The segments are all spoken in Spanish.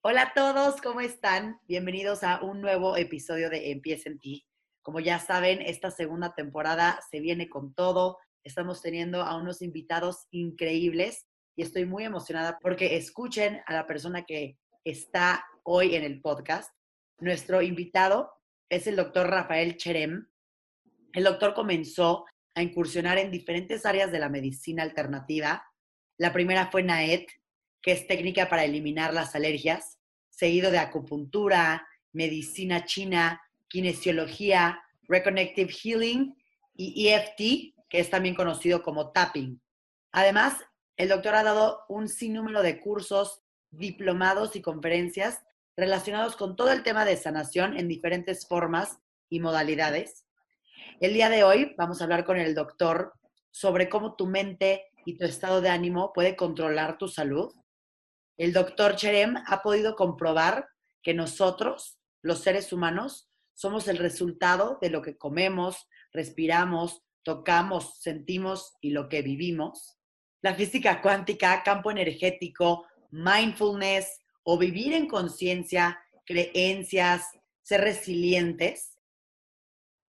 Hola a todos, ¿cómo están? Bienvenidos a un nuevo episodio de Empieza en ti. Como ya saben, esta segunda temporada se viene con todo. Estamos teniendo a unos invitados increíbles y estoy muy emocionada porque escuchen a la persona que está hoy en el podcast. Nuestro invitado es el doctor Rafael Cherem. El doctor comenzó a incursionar en diferentes áreas de la medicina alternativa. La primera fue NAET, que es técnica para eliminar las alergias, seguido de acupuntura, medicina china, kinesiología, reconnective healing y EFT, que es también conocido como tapping. Además, el doctor ha dado un sinnúmero de cursos, diplomados y conferencias relacionados con todo el tema de sanación en diferentes formas y modalidades. El día de hoy vamos a hablar con el doctor sobre cómo tu mente y tu estado de ánimo puede controlar tu salud. El doctor Cherem ha podido comprobar que nosotros, los seres humanos, somos el resultado de lo que comemos, respiramos, tocamos, sentimos y lo que vivimos. La física cuántica, campo energético, mindfulness o vivir en conciencia, creencias, ser resilientes,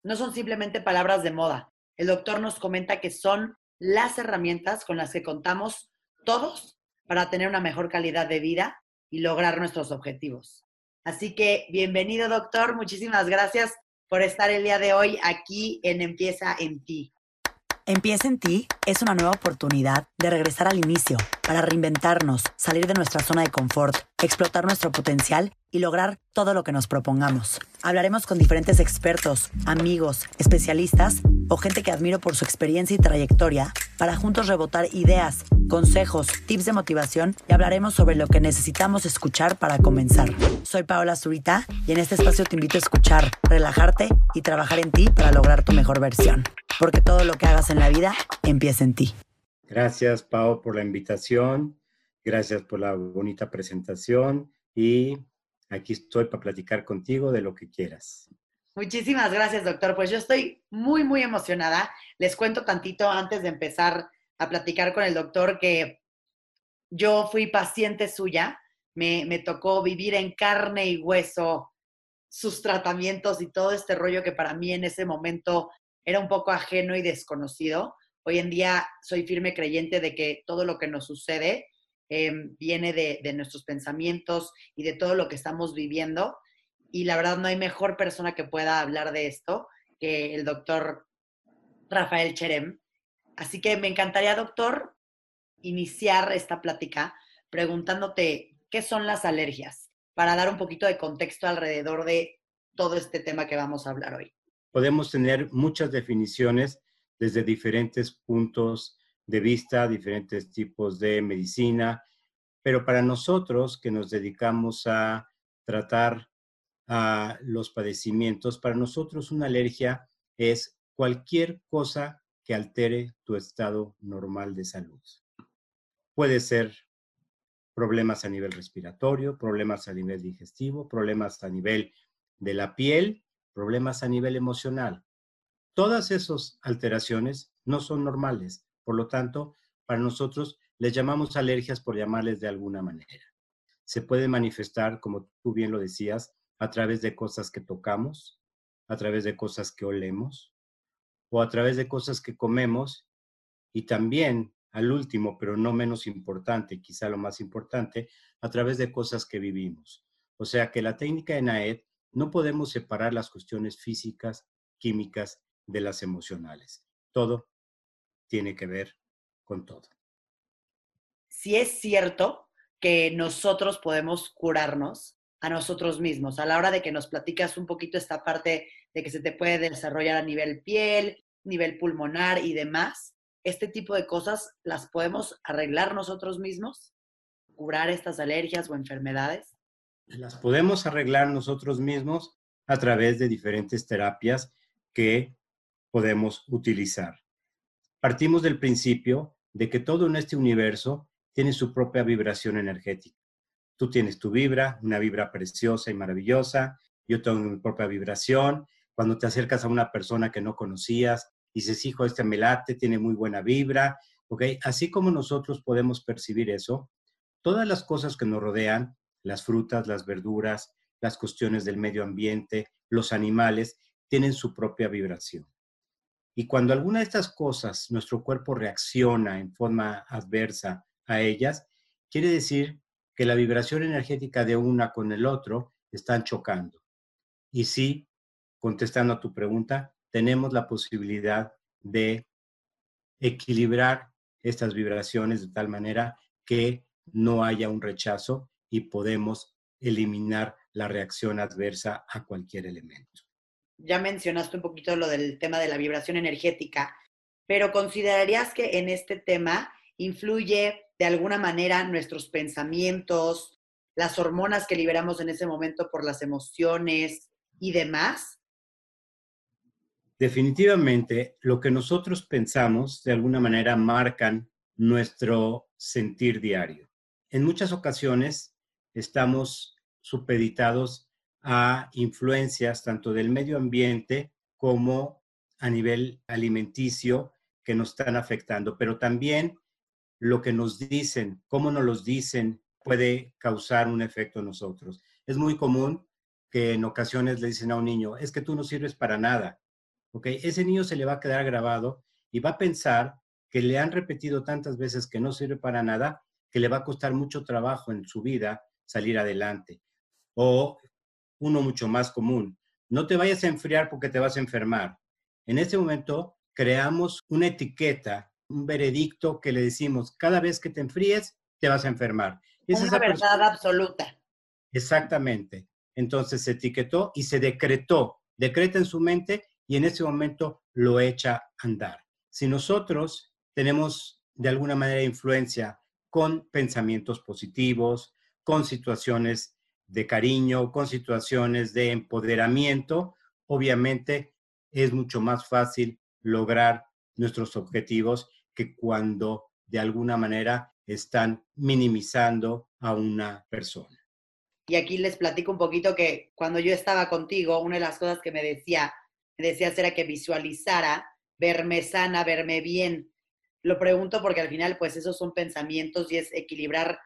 no son simplemente palabras de moda. El doctor nos comenta que son las herramientas con las que contamos todos para tener una mejor calidad de vida y lograr nuestros objetivos. Así que bienvenido doctor, muchísimas gracias por estar el día de hoy aquí en Empieza en ti. Empieza en ti es una nueva oportunidad de regresar al inicio, para reinventarnos, salir de nuestra zona de confort, explotar nuestro potencial y lograr todo lo que nos propongamos. Hablaremos con diferentes expertos, amigos, especialistas o gente que admiro por su experiencia y trayectoria para juntos rebotar ideas, consejos, tips de motivación y hablaremos sobre lo que necesitamos escuchar para comenzar. Soy Paola Zurita y en este espacio te invito a escuchar, relajarte y trabajar en ti para lograr tu mejor versión porque todo lo que hagas en la vida empieza en ti. Gracias, Pau, por la invitación. Gracias por la bonita presentación y aquí estoy para platicar contigo de lo que quieras. Muchísimas gracias, doctor. Pues yo estoy muy, muy emocionada. Les cuento tantito antes de empezar a platicar con el doctor que yo fui paciente suya. Me, me tocó vivir en carne y hueso sus tratamientos y todo este rollo que para mí en ese momento era un poco ajeno y desconocido. Hoy en día soy firme creyente de que todo lo que nos sucede em, viene de, nuestros pensamientos y de todo lo que estamos viviendo. Y la verdad no hay mejor persona que pueda hablar de esto que el doctor Rafael Cherem. Así que me encantaría, doctor, iniciar esta plática preguntándote qué son las alergias, para dar un poquito de contexto alrededor de todo este tema que vamos a hablar hoy podemos tener muchas definiciones desde diferentes puntos de vista, diferentes tipos de medicina, pero para nosotros que nos dedicamos a tratar a los padecimientos, para nosotros una alergia es cualquier cosa que altere tu estado normal de salud. Puede ser problemas a nivel respiratorio, problemas a nivel digestivo, problemas a nivel de la piel problemas a nivel emocional. Todas esas alteraciones no son normales, por lo tanto, para nosotros les llamamos alergias por llamarles de alguna manera. Se puede manifestar, como tú bien lo decías, a través de cosas que tocamos, a través de cosas que olemos o a través de cosas que comemos y también, al último, pero no menos importante, quizá lo más importante, a través de cosas que vivimos. O sea que la técnica de NAED no podemos separar las cuestiones físicas, químicas de las emocionales. Todo tiene que ver con todo. Si es cierto que nosotros podemos curarnos a nosotros mismos, a la hora de que nos platicas un poquito esta parte de que se te puede desarrollar a nivel piel, nivel pulmonar y demás, este tipo de cosas las podemos arreglar nosotros mismos, curar estas alergias o enfermedades las podemos arreglar nosotros mismos a través de diferentes terapias que podemos utilizar. Partimos del principio de que todo en este universo tiene su propia vibración energética. Tú tienes tu vibra, una vibra preciosa y maravillosa. Yo tengo mi propia vibración. Cuando te acercas a una persona que no conocías, dices, hijo, este me late, tiene muy buena vibra. ¿ok? Así como nosotros podemos percibir eso, todas las cosas que nos rodean las frutas, las verduras, las cuestiones del medio ambiente, los animales, tienen su propia vibración. Y cuando alguna de estas cosas nuestro cuerpo reacciona en forma adversa a ellas, quiere decir que la vibración energética de una con el otro están chocando. Y sí, contestando a tu pregunta, tenemos la posibilidad de equilibrar estas vibraciones de tal manera que no haya un rechazo y podemos eliminar la reacción adversa a cualquier elemento. Ya mencionaste un poquito lo del tema de la vibración energética, pero ¿considerarías que en este tema influye de alguna manera nuestros pensamientos, las hormonas que liberamos en ese momento por las emociones y demás? Definitivamente, lo que nosotros pensamos de alguna manera marcan nuestro sentir diario. En muchas ocasiones estamos supeditados a influencias tanto del medio ambiente como a nivel alimenticio que nos están afectando, pero también lo que nos dicen, cómo nos los dicen, puede causar un efecto en nosotros. Es muy común que en ocasiones le dicen a un niño, es que tú no sirves para nada. ¿Ok? Ese niño se le va a quedar grabado y va a pensar que le han repetido tantas veces que no sirve para nada, que le va a costar mucho trabajo en su vida salir adelante. O uno mucho más común, no te vayas a enfriar porque te vas a enfermar. En ese momento creamos una etiqueta un veredicto que le decimos, cada vez que te enfríes, te vas a enfermar. Es una verdad absoluta. Exactamente. Entonces se etiquetó y se decretó, decreta en su mente y en ese momento lo echa a andar. Si nosotros tenemos de alguna manera influencia con pensamientos positivos, con situaciones de cariño, con situaciones de empoderamiento, obviamente es mucho más fácil lograr nuestros objetivos que cuando de alguna manera están minimizando a una persona. Y aquí les platico un poquito que cuando yo estaba contigo, una de las cosas que me decía, me decías era que visualizara verme sana, verme bien. Lo pregunto porque al final, pues esos son pensamientos y es equilibrar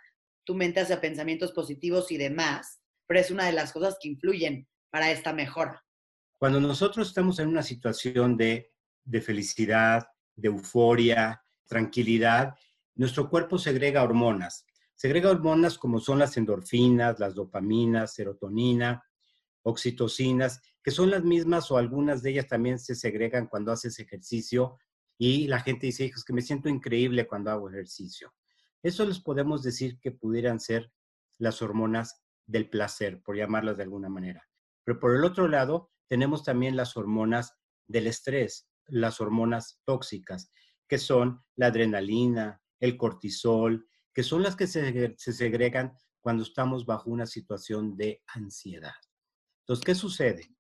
tu mente hacia pensamientos positivos y demás, pero es una de las cosas que influyen para esta mejora. Cuando nosotros estamos en una situación de, de felicidad, de euforia, tranquilidad, nuestro cuerpo segrega hormonas. Segrega hormonas como son las endorfinas, las dopaminas, serotonina, oxitocinas, que son las mismas o algunas de ellas también se segregan cuando haces ejercicio y la gente dice, es que me siento increíble cuando hago ejercicio. Eso les podemos decir que pudieran ser las hormonas del placer, por llamarlas de alguna manera. Pero por el otro lado, tenemos también las hormonas del estrés, las hormonas tóxicas, que son la adrenalina, el cortisol, que son las que se, segregan cuando estamos bajo una situación de ansiedad. Entonces, ¿qué sucede?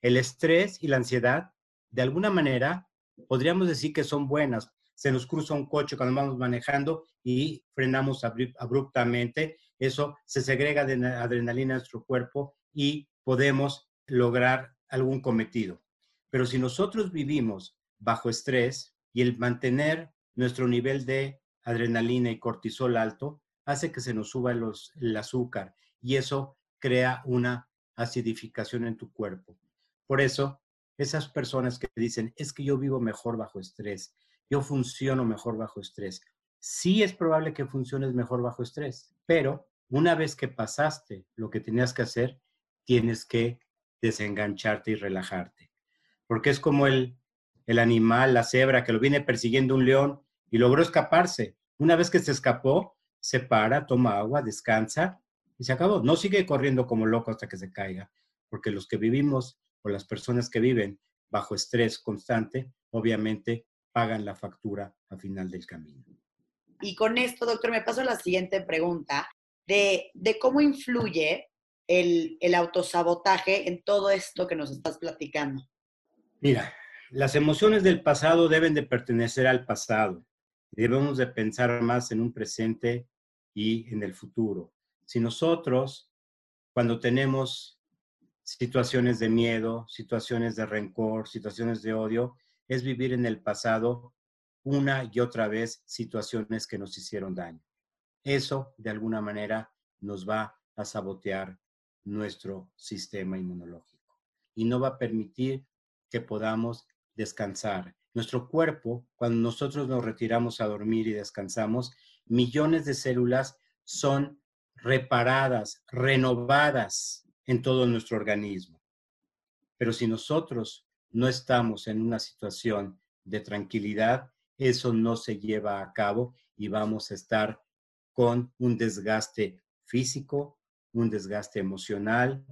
El estrés y la ansiedad, de alguna manera, podríamos decir que son buenas. Se nos cruza un coche cuando vamos manejando y frenamos abruptamente. Eso se segrega de adrenalina en nuestro cuerpo y podemos lograr algún cometido. Pero si nosotros vivimos bajo estrés y el mantener nuestro nivel de adrenalina y cortisol alto hace que se nos suba el azúcar y eso crea una acidificación en tu cuerpo. Por eso, esas personas que dicen, es que yo vivo mejor bajo estrés, yo funciono mejor bajo estrés. Sí es probable que funciones mejor bajo estrés, pero una vez que pasaste lo que tenías que hacer, tienes que desengancharte y relajarte porque es como el, el animal, la cebra, que lo viene persiguiendo un león y logró escaparse. Una vez que se escapó, se para, toma agua, descansa y se acabó. No sigue corriendo como loco hasta que se caiga, porque los que vivimos o las personas que viven bajo estrés constante, obviamente pagan la factura a final del camino. Y con esto, doctor, me paso a la siguiente pregunta de, de cómo influye el, el autosabotaje en todo esto que nos estás platicando. Mira, las emociones del pasado deben de pertenecer al pasado. Debemos de pensar más en un presente y en el futuro. Si nosotros, cuando tenemos situaciones de miedo, situaciones de rencor, situaciones de odio, es vivir en el pasado una y otra vez situaciones que nos hicieron daño. Eso, de alguna manera, nos va a sabotear nuestro sistema inmunológico y no va a permitir que podamos descansar. Nuestro cuerpo, cuando nosotros nos retiramos a dormir y descansamos, millones de células son reparadas, renovadas en todo nuestro organismo. Pero si nosotros no estamos en una situación de tranquilidad, eso no se lleva a cabo y vamos a estar con un desgaste físico, un desgaste emocional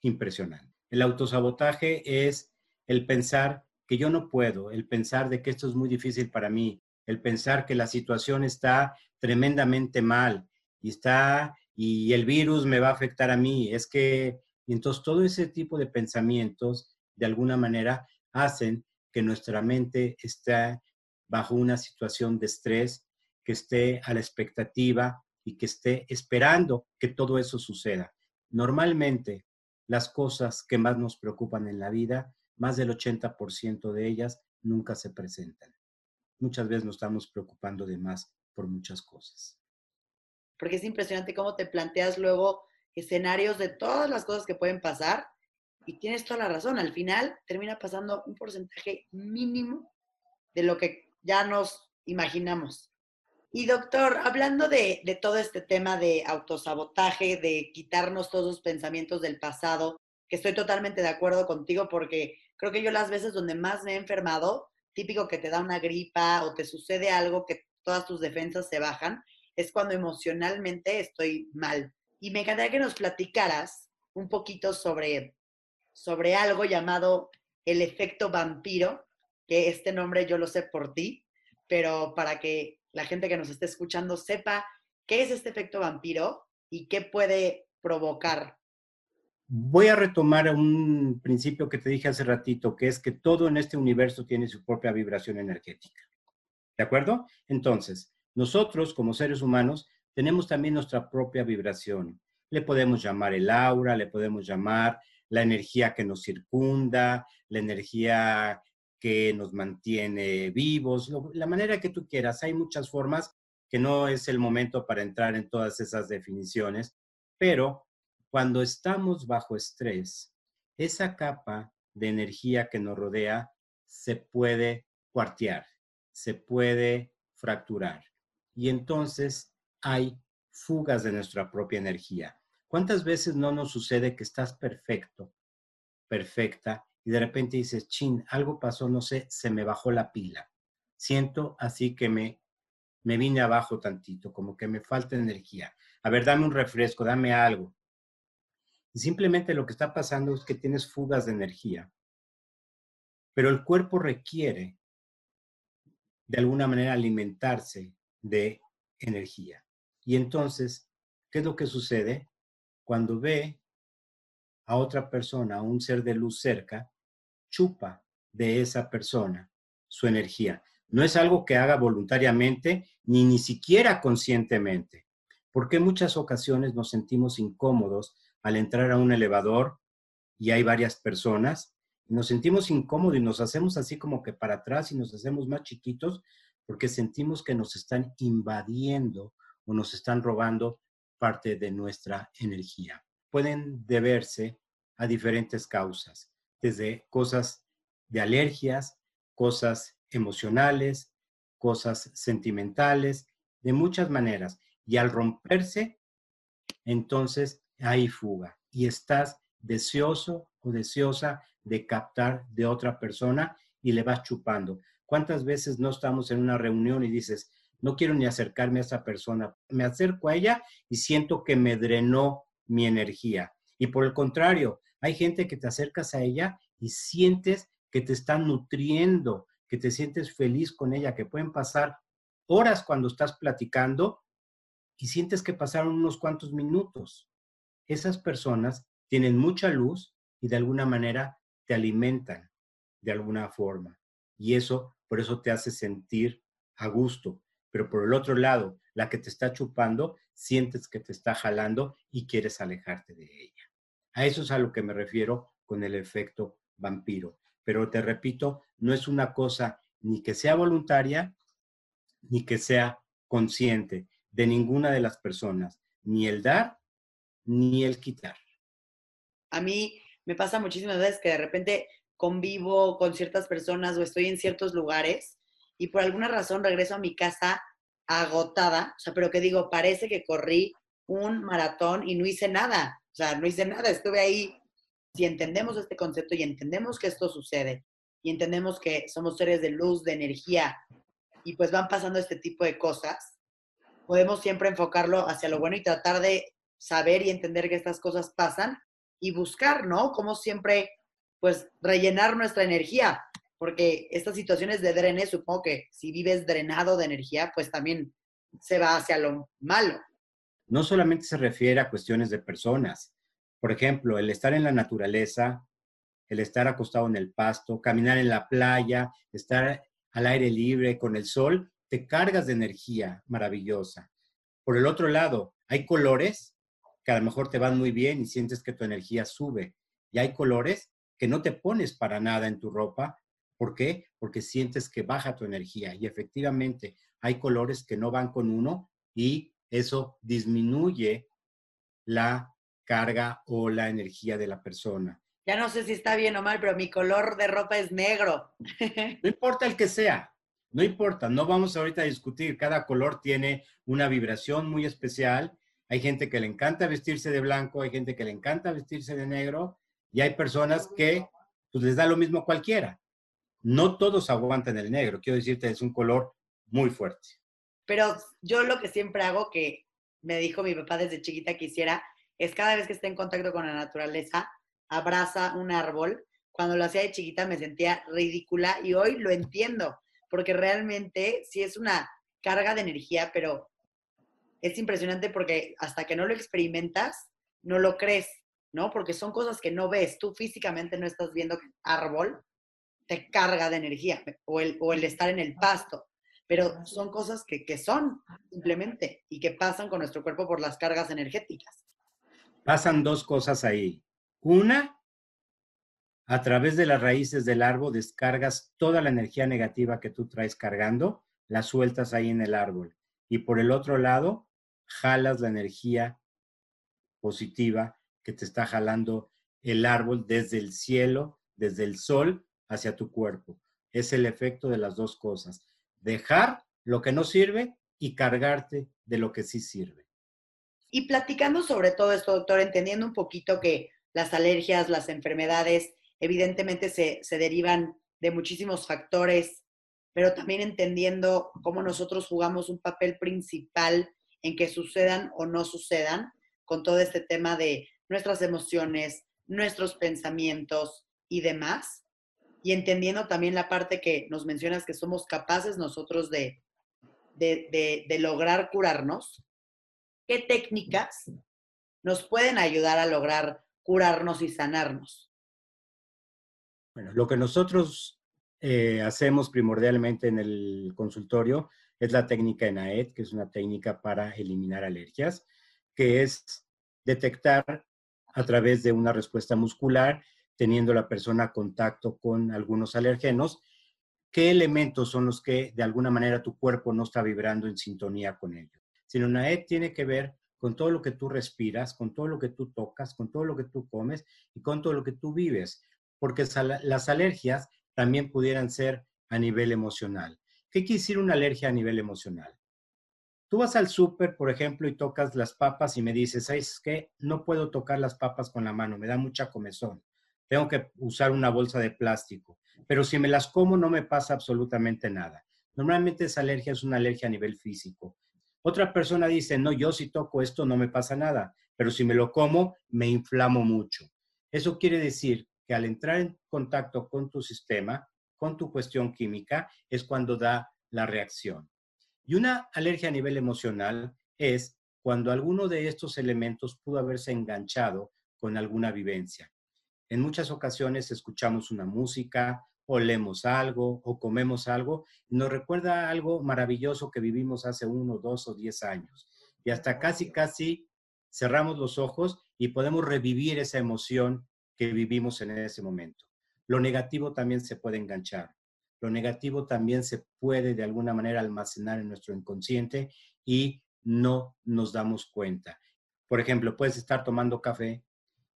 impresionante. El autosabotaje es el pensar que yo no puedo, el pensar de que esto es muy difícil para mí, el pensar que la situación está tremendamente mal y está y el virus me va a afectar a mí. Es que entonces todo ese tipo de pensamientos de alguna manera hacen que nuestra mente esté bajo una situación de estrés, que esté a la expectativa y que esté esperando que todo eso suceda. Normalmente, las cosas que más nos preocupan en la vida, más del 80% de ellas nunca se presentan. Muchas veces nos estamos preocupando de más por muchas cosas. Porque es impresionante cómo te planteas luego escenarios de todas las cosas que pueden pasar y tienes toda la razón. Al final termina pasando un porcentaje mínimo de lo que ya nos imaginamos. Y doctor, hablando de, todo este tema de autosabotaje, de quitarnos todos los pensamientos del pasado, que estoy totalmente de acuerdo contigo porque creo que yo las veces donde más me he enfermado, típico que te da una gripa o te sucede algo que todas tus defensas se bajan, es cuando emocionalmente estoy mal. Y me encantaría que nos platicaras un poquito sobre, sobre algo llamado el efecto vampiro, que este nombre yo lo sé por ti, pero para que la gente que nos esté escuchando sepa qué es este efecto vampiro y qué puede provocar. Voy a retomar un principio que te dije hace ratito, que es que todo en este universo tiene su propia vibración energética. ¿De acuerdo? Entonces, nosotros como seres humanos tenemos también nuestra propia vibración. Le podemos llamar el aura, le podemos llamar la energía que nos circunda, la energía que nos mantiene vivos, la manera que tú quieras. Hay muchas formas que no es el momento para entrar en todas esas definiciones, pero cuando estamos bajo estrés, esa capa de energía que nos rodea se puede cuartear, se puede fracturar. Y entonces hay fugas de nuestra propia energía. ¿Cuántas veces no nos sucede que estás perfecto, perfecta, y de repente dices, chin, algo pasó, no sé, se me bajó la pila. Siento así que me, me vine abajo tantito, como que me falta energía. A ver, dame un refresco, dame algo. Y simplemente lo que está pasando es que tienes fugas de energía. Pero el cuerpo requiere, de alguna manera, alimentarse de energía. Y entonces, ¿qué es lo que sucede? Cuando ve a otra persona, a un ser de luz cerca, chupa de esa persona su energía. No es algo que haga voluntariamente ni ni siquiera conscientemente, porque en muchas ocasiones nos sentimos incómodos al entrar a un elevador y hay varias personas, nos sentimos incómodos y nos hacemos así como que para atrás y nos hacemos más chiquitos porque sentimos que nos están invadiendo o nos están robando parte de nuestra energía. Pueden deberse a diferentes causas desde cosas de alergias, cosas emocionales, cosas sentimentales, de muchas maneras. Y al romperse, entonces hay fuga y estás deseoso o deseosa de captar de otra persona y le vas chupando. ¿Cuántas veces no estamos en una reunión y dices, no quiero ni acercarme a esa persona, me acerco a ella y siento que me drenó mi energía? Y por el contrario, hay gente que te acercas a ella y sientes que te están nutriendo, que te sientes feliz con ella, que pueden pasar horas cuando estás platicando y sientes que pasaron unos cuantos minutos. Esas personas tienen mucha luz y de alguna manera te alimentan de alguna forma. Y eso, por eso te hace sentir a gusto. Pero por el otro lado, la que te está chupando, sientes que te está jalando y quieres alejarte de ella. A eso es a lo que me refiero con el efecto vampiro. Pero te repito, no es una cosa ni que sea voluntaria ni que sea consciente de ninguna de las personas, ni el dar ni el quitar. A mí me pasa muchísimas veces que de repente convivo con ciertas personas o estoy en ciertos lugares y por alguna razón regreso a mi casa agotada, o sea, pero que digo, parece que corrí un maratón y no hice nada, o sea, no hice nada, estuve ahí. Si entendemos este concepto y entendemos que esto sucede y entendemos que somos seres de luz, de energía y pues van pasando este tipo de cosas, podemos siempre enfocarlo hacia lo bueno y tratar de saber y entender que estas cosas pasan y buscar, ¿no? Como siempre, pues rellenar nuestra energía, porque estas situaciones de drenes, supongo que si vives drenado de energía, pues también se va hacia lo malo. No solamente se refiere a cuestiones de personas. Por ejemplo, el estar en la naturaleza, el estar acostado en el pasto, caminar en la playa, estar al aire libre con el sol, te cargas de energía maravillosa. Por el otro lado, hay colores que a lo mejor te van muy bien y sientes que tu energía sube. Y hay colores que no te pones para nada en tu ropa ¿Por qué? Porque sientes que baja tu energía y efectivamente hay colores que no van con uno y eso disminuye la carga o la energía de la persona. Ya no sé si está bien o mal, pero mi color de ropa es negro. No importa el que sea, no importa, no vamos ahorita a discutir, cada color tiene una vibración muy especial. Hay gente que le encanta vestirse de blanco, hay gente que le encanta vestirse de negro y hay personas que pues les da lo mismo cualquiera no todos aguantan el negro. Quiero decirte, es un color muy fuerte. Pero yo lo que siempre hago, que me dijo mi papá desde chiquita que hiciera, es cada vez que esté en contacto con la naturaleza, abraza un árbol. Cuando lo hacía de chiquita me sentía ridícula y hoy lo entiendo, porque realmente sí es una carga de energía, pero es impresionante porque hasta que no lo experimentas, no lo crees, ¿no? Porque son cosas que no ves. Tú físicamente no estás viendo árbol, te carga de energía o el, o el estar en el pasto. Pero son cosas que, que son simplemente y que pasan con nuestro cuerpo por las cargas energéticas. Pasan dos cosas ahí. Una, a través de las raíces del árbol descargas toda la energía negativa que tú traes cargando, la sueltas ahí en el árbol. Y por el otro lado, jalas la energía positiva que te está jalando el árbol desde el cielo, desde el sol hacia tu cuerpo. Es el efecto de las dos cosas. Dejar lo que no sirve y cargarte de lo que sí sirve. Y platicando sobre todo esto, doctor, entendiendo un poquito que las alergias, las enfermedades, evidentemente se, se derivan de muchísimos factores, pero también entendiendo cómo nosotros jugamos un papel principal en que sucedan o no sucedan, con todo este tema de nuestras emociones, nuestros pensamientos y demás y entendiendo también la parte que nos mencionas que somos capaces nosotros de, de, lograr curarnos, ¿qué técnicas nos pueden ayudar a lograr curarnos y sanarnos? Bueno, lo que nosotros eh, hacemos primordialmente en el consultorio es la técnica ENAET, que es una técnica para eliminar alergias, que es detectar a través de una respuesta muscular teniendo la persona contacto con algunos alergenos, qué elementos son los que de alguna manera tu cuerpo no está vibrando en sintonía con ellos. Sinonaet tiene que ver con todo lo que tú respiras, con todo lo que tú tocas, con todo lo que tú comes y con todo lo que tú vives, porque las alergias también pudieran ser a nivel emocional. ¿Qué quiere decir una alergia a nivel emocional? Tú vas al súper, por ejemplo, y tocas las papas y me dices, ¿sabes qué? No puedo tocar las papas con la mano, me da mucha comezón tengo que usar una bolsa de plástico. Pero si me las como no me pasa absolutamente nada. Normalmente esa alergia es una alergia a nivel físico. Otra persona dice, no, yo si toco esto no me pasa nada, pero si me lo como me inflamo mucho. Eso quiere decir que al entrar en contacto con tu sistema, con tu cuestión química, es cuando da la reacción. Y una alergia a nivel emocional es cuando alguno de estos elementos pudo haberse enganchado con alguna vivencia. En muchas ocasiones escuchamos una música, o leemos algo, o comemos algo, y nos recuerda algo maravilloso que vivimos hace uno, dos o diez años. Y hasta casi, casi cerramos los ojos y podemos revivir esa emoción que vivimos en ese momento. Lo negativo también se puede enganchar. Lo negativo también se puede de alguna manera almacenar en nuestro inconsciente y no nos damos cuenta. Por ejemplo, puedes estar tomando café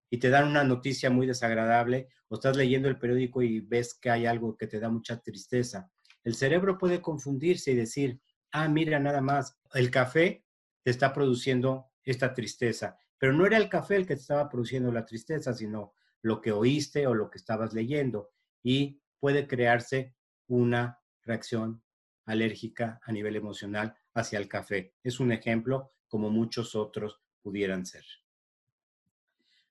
y te dan una noticia muy desagradable o estás leyendo el periódico y ves que hay algo que te da mucha tristeza. El cerebro puede confundirse y decir, ah, mira, nada más, el café te está produciendo esta tristeza, pero no era el café el que te estaba produciendo la tristeza, sino lo que oíste o lo que estabas leyendo y puede crearse una reacción alérgica a nivel emocional hacia el café. Es un ejemplo como muchos otros pudieran ser.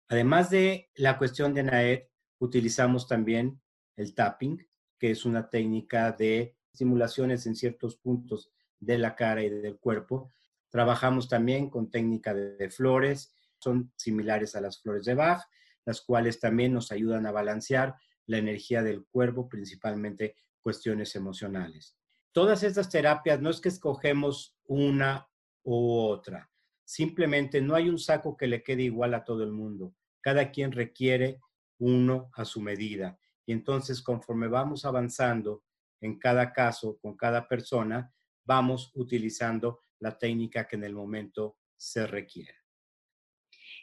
Además de la cuestión de NAED, utilizamos también el tapping, que es una técnica de simulaciones en ciertos puntos de la cara y del cuerpo. Trabajamos también con técnica de, flores, son similares a las flores de Bach, las cuales también nos ayudan a balancear la energía del cuerpo, principalmente cuestiones emocionales. Todas estas terapias no es que escogemos una u otra, simplemente no hay un saco que le quede igual a todo el mundo. Cada quien requiere uno a su medida. Y entonces, conforme vamos avanzando en cada caso, con cada persona, vamos utilizando la técnica que en el momento se requiere.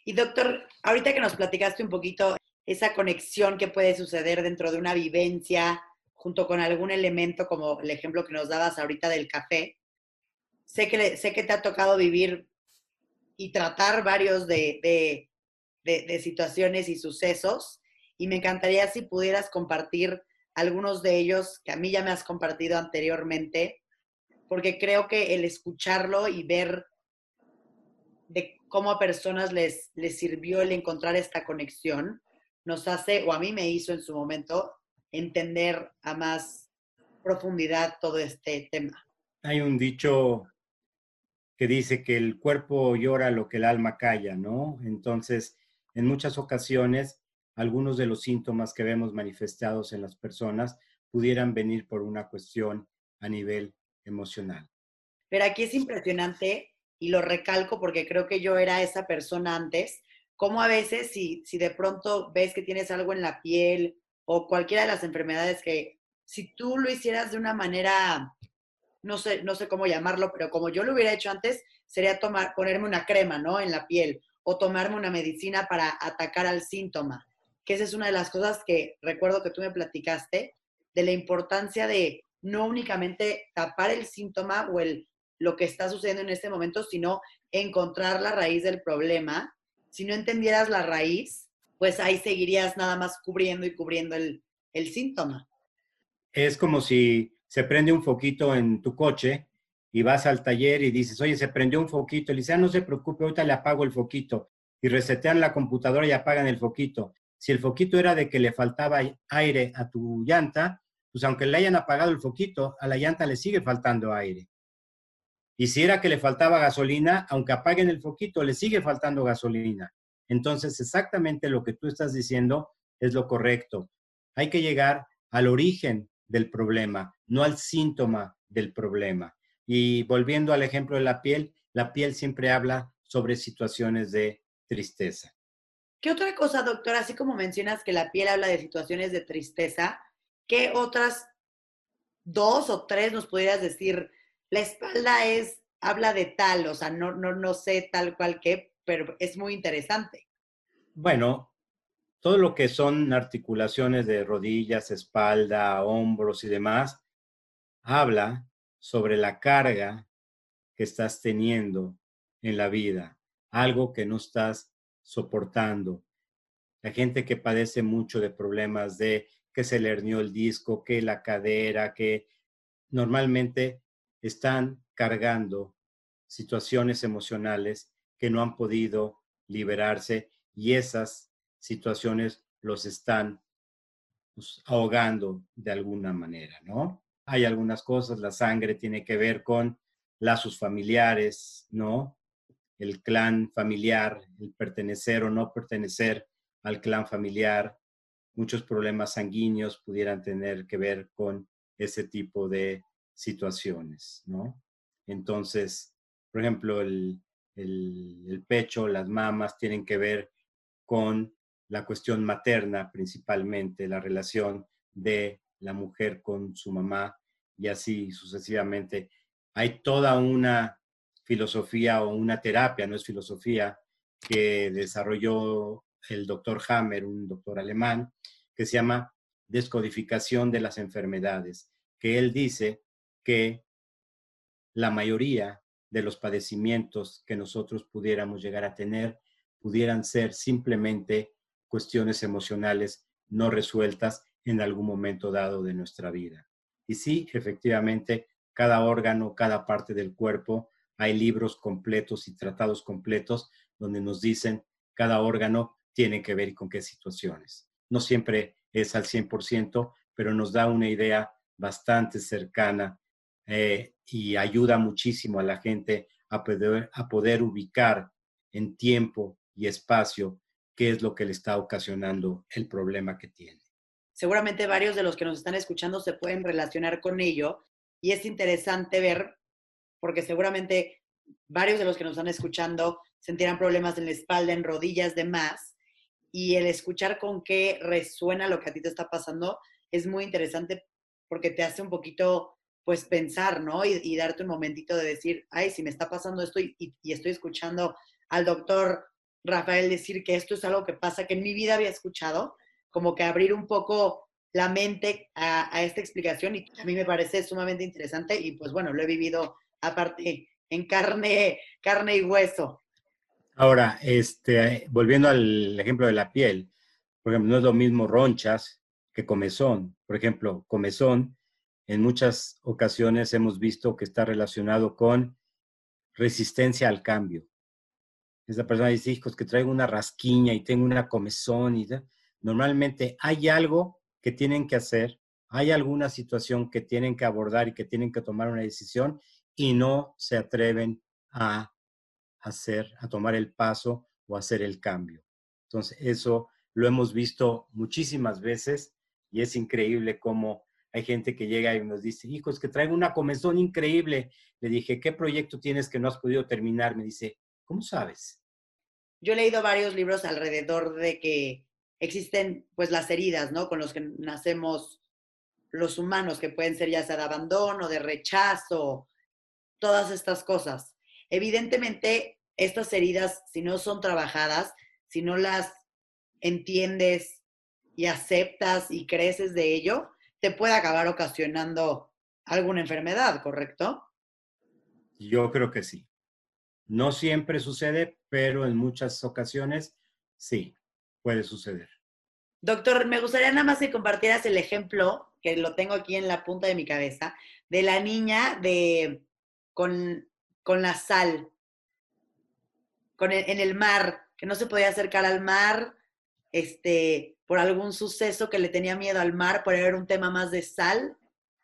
Y doctor, ahorita que nos platicaste un poquito esa conexión que puede suceder dentro de una vivencia junto con algún elemento como el ejemplo que nos dabas ahorita del café, sé que, sé que te ha tocado vivir y tratar varios de, de situaciones y sucesos y me encantaría si pudieras compartir algunos de ellos que a mí ya me has compartido anteriormente, porque creo que el escucharlo y ver de cómo a personas les, les sirvió el encontrar esta conexión, nos hace, o a mí me hizo en su momento, entender a más profundidad todo este tema. Hay un dicho que dice que el cuerpo llora lo que el alma calla, ¿no? Entonces, en muchas ocasiones algunos de los síntomas que vemos manifestados en las personas pudieran venir por una cuestión a nivel emocional. Pero aquí es impresionante y lo recalco porque creo que yo era esa persona antes, como a veces si, si de pronto ves que tienes algo en la piel o cualquiera de las enfermedades que si tú lo hicieras de una manera, no sé, no sé cómo llamarlo, pero como yo lo hubiera hecho antes, sería tomar, ponerme una crema, ¿no? En la piel o tomarme una medicina para atacar al síntoma que esa es una de las cosas que recuerdo que tú me platicaste, de la importancia de no únicamente tapar el síntoma o el, lo que está sucediendo en este momento, sino encontrar la raíz del problema. Si no entendieras la raíz, pues ahí seguirías nada más cubriendo y cubriendo el, síntoma. Es como si se prende un foquito en tu coche y vas al taller y dices, oye, se prendió un foquito. Le dice, ah, no se preocupe, ahorita le apago el foquito. Y resetean la computadora y apagan el foquito. Si el foquito era de que le faltaba aire a tu llanta, pues aunque le hayan apagado el foquito, a la llanta le sigue faltando aire. Y que le faltaba gasolina, aunque apaguen el foquito, le sigue faltando gasolina. Entonces, exactamente lo que tú estás diciendo es lo correcto. Hay que llegar al origen del problema, no al síntoma del problema. Y volviendo al ejemplo de la piel, la piel siempre habla sobre situaciones de tristeza. ¿Qué otra cosa, doctora? Así como mencionas que la piel habla de situaciones de tristeza, ¿qué otras dos o tres nos pudieras decir? La espalda es, habla de tal, o sea, no, no, no sé tal cual qué, pero es muy interesante. Bueno, todo lo que son articulaciones de rodillas, espalda, hombros y demás, habla sobre la carga que estás teniendo en la vida, algo que no estás soportando. La gente que padece mucho de problemas de que se le hernió el disco, que la cadera, que normalmente están cargando situaciones emocionales que no han podido liberarse y esas situaciones los están pues, ahogando de alguna manera, ¿no? Hay algunas cosas, la sangre tiene que ver con lazos familiares, ¿no? el clan familiar, el pertenecer o no pertenecer al clan familiar. Muchos problemas sanguíneos pudieran tener que ver con ese tipo de situaciones, ¿no? Entonces, por ejemplo, el, el pecho, las mamas tienen que ver con la cuestión materna principalmente, la relación de la mujer con su mamá y así sucesivamente. Hay toda una filosofía o una terapia, no es filosofía, que desarrolló el doctor Hammer, un doctor alemán, que se llama Descodificación de las Enfermedades, que él dice que la mayoría de los padecimientos que nosotros pudiéramos llegar a tener pudieran ser simplemente cuestiones emocionales no resueltas en algún momento dado de nuestra vida. Y sí, efectivamente, cada órgano, cada parte del cuerpo, hay libros completos y tratados completos donde nos dicen cada órgano tiene que ver con qué situaciones. No siempre es al 100%, pero nos da una idea bastante cercana eh, y ayuda muchísimo a la gente a poder, a poder ubicar en tiempo y espacio qué es lo que le está ocasionando el problema que tiene. Seguramente varios de los que nos están escuchando se pueden relacionar con ello y es interesante ver, porque seguramente varios de los que nos están escuchando sentirán problemas en la espalda, en rodillas, demás, y el escuchar con qué resuena lo que a ti te está pasando es muy interesante porque te hace un poquito, pues, pensar, ¿no? Y, darte un momentito de decir, ay, si me está pasando esto y, estoy escuchando al doctor Rafael decir que esto es algo que pasa, que en mi vida había escuchado, como que abrir un poco la mente a, esta explicación y a mí me parece sumamente interesante y pues bueno, lo he vivido aparte en carne, carne y hueso. Ahora, este, volviendo al ejemplo de la piel, por ejemplo, no es lo mismo ronchas que comezón. Por ejemplo, comezón, en muchas ocasiones hemos visto que está relacionado con resistencia al cambio. Esa persona dice, hijos, que traigo una rasquiña y tengo una comezón y normalmente hay algo que tienen que hacer, hay alguna situación que tienen que abordar y que tienen que tomar una decisión y no se atreven a hacer, a tomar el paso o hacer el cambio. Entonces, eso lo hemos visto muchísimas veces y es increíble cómo hay gente que llega y nos dice, hijos, que traigo una comezón increíble. Le dije, ¿qué proyecto tienes que no has podido terminar? Me dice, ¿cómo sabes? Yo he leído varios libros alrededor de que existen pues las heridas, ¿no? Con los que nacemos los humanos, que pueden ser ya sea de abandono, de rechazo, todas estas cosas. Evidentemente, estas heridas, si no son trabajadas, si no las entiendes y aceptas y creces de ello, te puede acabar ocasionando alguna enfermedad, ¿correcto? Yo creo que sí. No siempre sucede, pero en muchas ocasiones sí puede suceder. Doctor, me gustaría nada más que compartieras el ejemplo, que lo tengo aquí en la punta de mi cabeza, de la niña de con, con la sal, con en el mar, que no se podía acercar al mar, este, por algún suceso que le tenía miedo al mar, por haber un tema más de sal.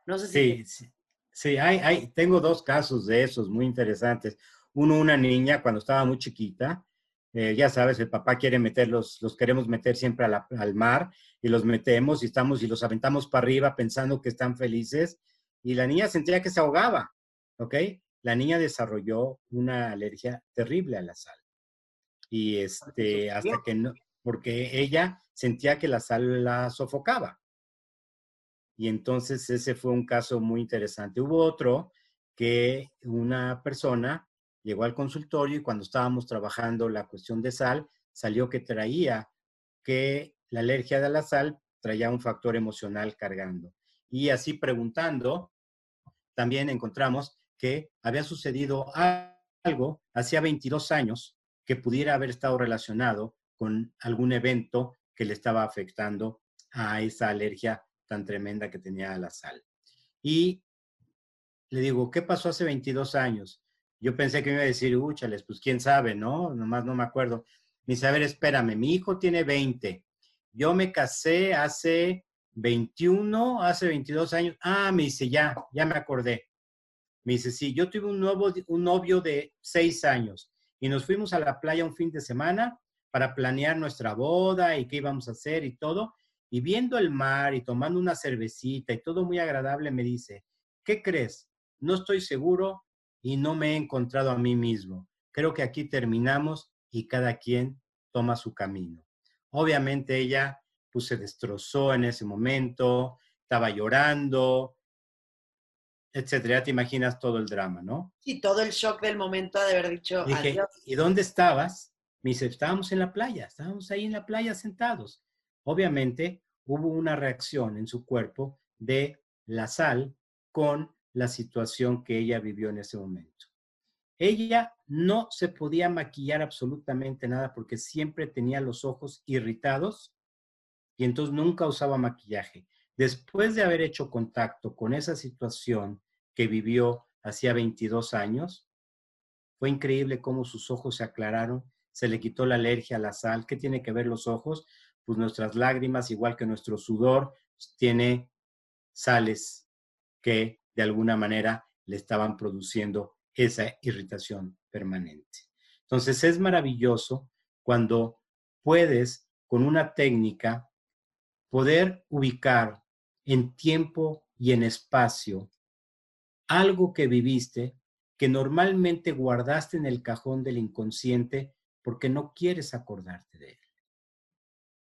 No sé si... Sí, sí, hay, hay, tengo dos casos de esos muy interesantes. Uno, una niña cuando estaba muy chiquita, eh, ya sabes, el papá quiere meterlos, los queremos meter siempre al mar y los metemos y estamos y los aventamos para arriba pensando que están felices y la niña sentía que se ahogaba, ¿ok? La niña desarrolló una alergia terrible a la sal y este, hasta que no, porque ella sentía que la sal la sofocaba. Y entonces ese fue un caso muy interesante. Hubo otro que una persona llegó al consultorio y cuando estábamos trabajando la cuestión de sal, salió que traía que la alergia de la sal traía un factor emocional cargando. Y así preguntando, también encontramos que había sucedido algo hacía 22 años que pudiera haber estado relacionado con algún evento que le estaba afectando a esa alergia tan tremenda que tenía a la sal. Y le digo, ¿qué pasó hace 22 años? Yo pensé que me iba a decir, úchales, pues quién sabe, ¿no? Nomás no me acuerdo. Me dice, a ver, espérame, mi hijo tiene 20. Yo me casé hace 21, hace 22 años. Ah, me dice, ya, ya me acordé. Me dice, sí, yo tuve un, nuevo, un novio de 6 años y nos fuimos a la playa un fin de semana para planear nuestra boda y qué íbamos a hacer y todo. Y viendo el mar y tomando una cervecita y todo muy agradable, me dice, ¿qué crees? No estoy seguro y no me he encontrado a mí mismo. Creo que aquí terminamos y cada quien toma su camino. Obviamente ella pues se destrozó en ese momento, estaba llorando, etcétera. Te imaginas todo el drama, ¿no? Sí, todo el shock del momento de haber dicho ¿y dónde estabas Me dice, estábamos en la playa, estábamos ahí en la playa sentados. Obviamente hubo una reacción en su cuerpo de la sal con la situación que ella vivió en ese momento. Ella no se podía maquillar absolutamente nada porque siempre tenía los ojos irritados y entonces nunca usaba maquillaje. Después de haber hecho contacto con esa situación que vivió hacía 22 años, fue increíble cómo sus ojos se aclararon, se le quitó la alergia a la sal. ¿Qué tiene que ver los ojos? Pues nuestras lágrimas, igual que nuestro sudor, tiene sales que de alguna manera le estaban produciendo esa irritación permanente. Entonces es maravilloso cuando puedes con una técnica poder ubicar en tiempo y en espacio algo que viviste que normalmente guardaste en el cajón del inconsciente porque no quieres acordarte de él.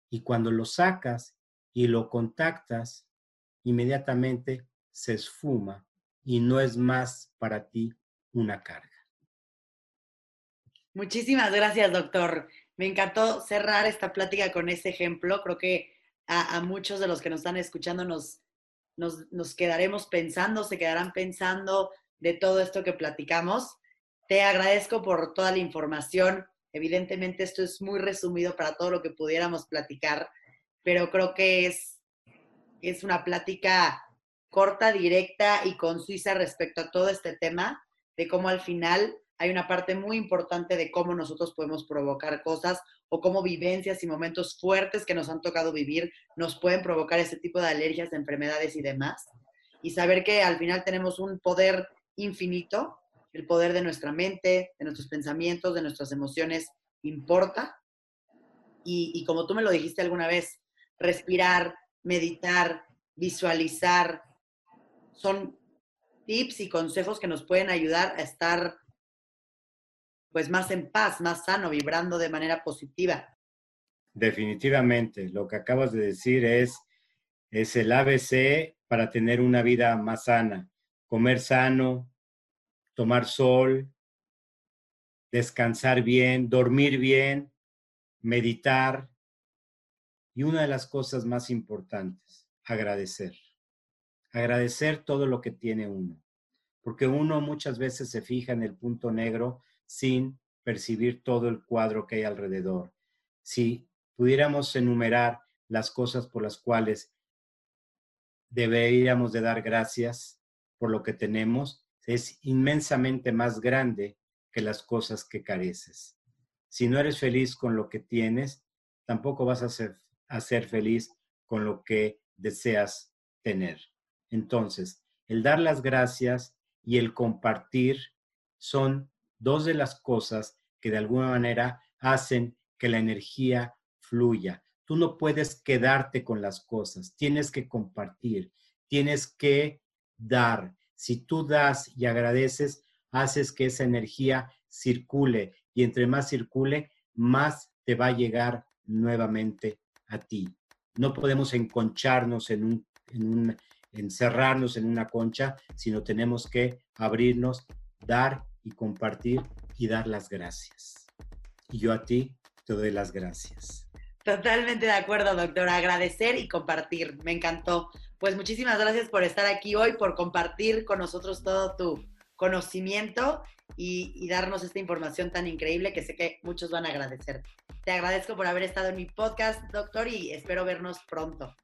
Y cuando lo sacas y lo contactas, inmediatamente se esfuma y no es más para ti una carga. Muchísimas gracias, doctor. Me encantó cerrar esta plática con ese ejemplo. Creo que a, muchos de los que nos están escuchando nos, nos, nos quedaremos pensando, se quedarán pensando de todo esto que platicamos. Te agradezco por toda la información. Evidentemente esto es muy resumido para todo lo que pudiéramos platicar, pero creo que es, es una plática corta, directa y concisa respecto a todo este tema de cómo al final hay una parte muy importante de cómo nosotros podemos provocar cosas o cómo vivencias y momentos fuertes que nos han tocado vivir nos pueden provocar ese tipo de alergias, de enfermedades y demás. Y saber que al final tenemos un poder infinito, el poder de nuestra mente, de nuestros pensamientos, de nuestras emociones, importa. Y, como tú me lo dijiste alguna vez, respirar, meditar, visualizar, son tips y consejos que nos pueden ayudar a estar pues más en paz, más sano, vibrando de manera positiva. Definitivamente, lo que acabas de decir es, es el ABC para tener una vida más sana. Comer sano, tomar sol, descansar bien, dormir bien, meditar. Y una de las cosas más importantes, agradecer agradecer todo lo que tiene uno, porque uno muchas veces se fija en el punto negro sin percibir todo el cuadro que hay alrededor. Si pudiéramos enumerar las cosas por las cuales deberíamos de dar gracias por lo que tenemos, es inmensamente más grande que las cosas que careces. Si no eres feliz con lo que tienes, tampoco vas a ser, a ser feliz con lo que deseas tener. Entonces, el dar las gracias y el compartir son dos de las cosas que de alguna manera hacen que la energía fluya. Tú no puedes quedarte con las cosas, tienes que compartir, tienes que dar. Si tú das y agradeces, haces que esa energía circule y entre más circule, más te va a llegar nuevamente a ti. No podemos enconcharnos en un, en un, encerrarnos en una concha, sino tenemos que abrirnos, dar y compartir y dar las gracias. Y yo a ti te doy las gracias. Totalmente de acuerdo, doctora. Agradecer y compartir. Me encantó. Pues muchísimas gracias por estar aquí hoy, por compartir con nosotros todo tu conocimiento y, y, darnos esta información tan increíble que sé que muchos van a agradecer. Te agradezco por haber estado en mi podcast, doctor, y espero vernos pronto.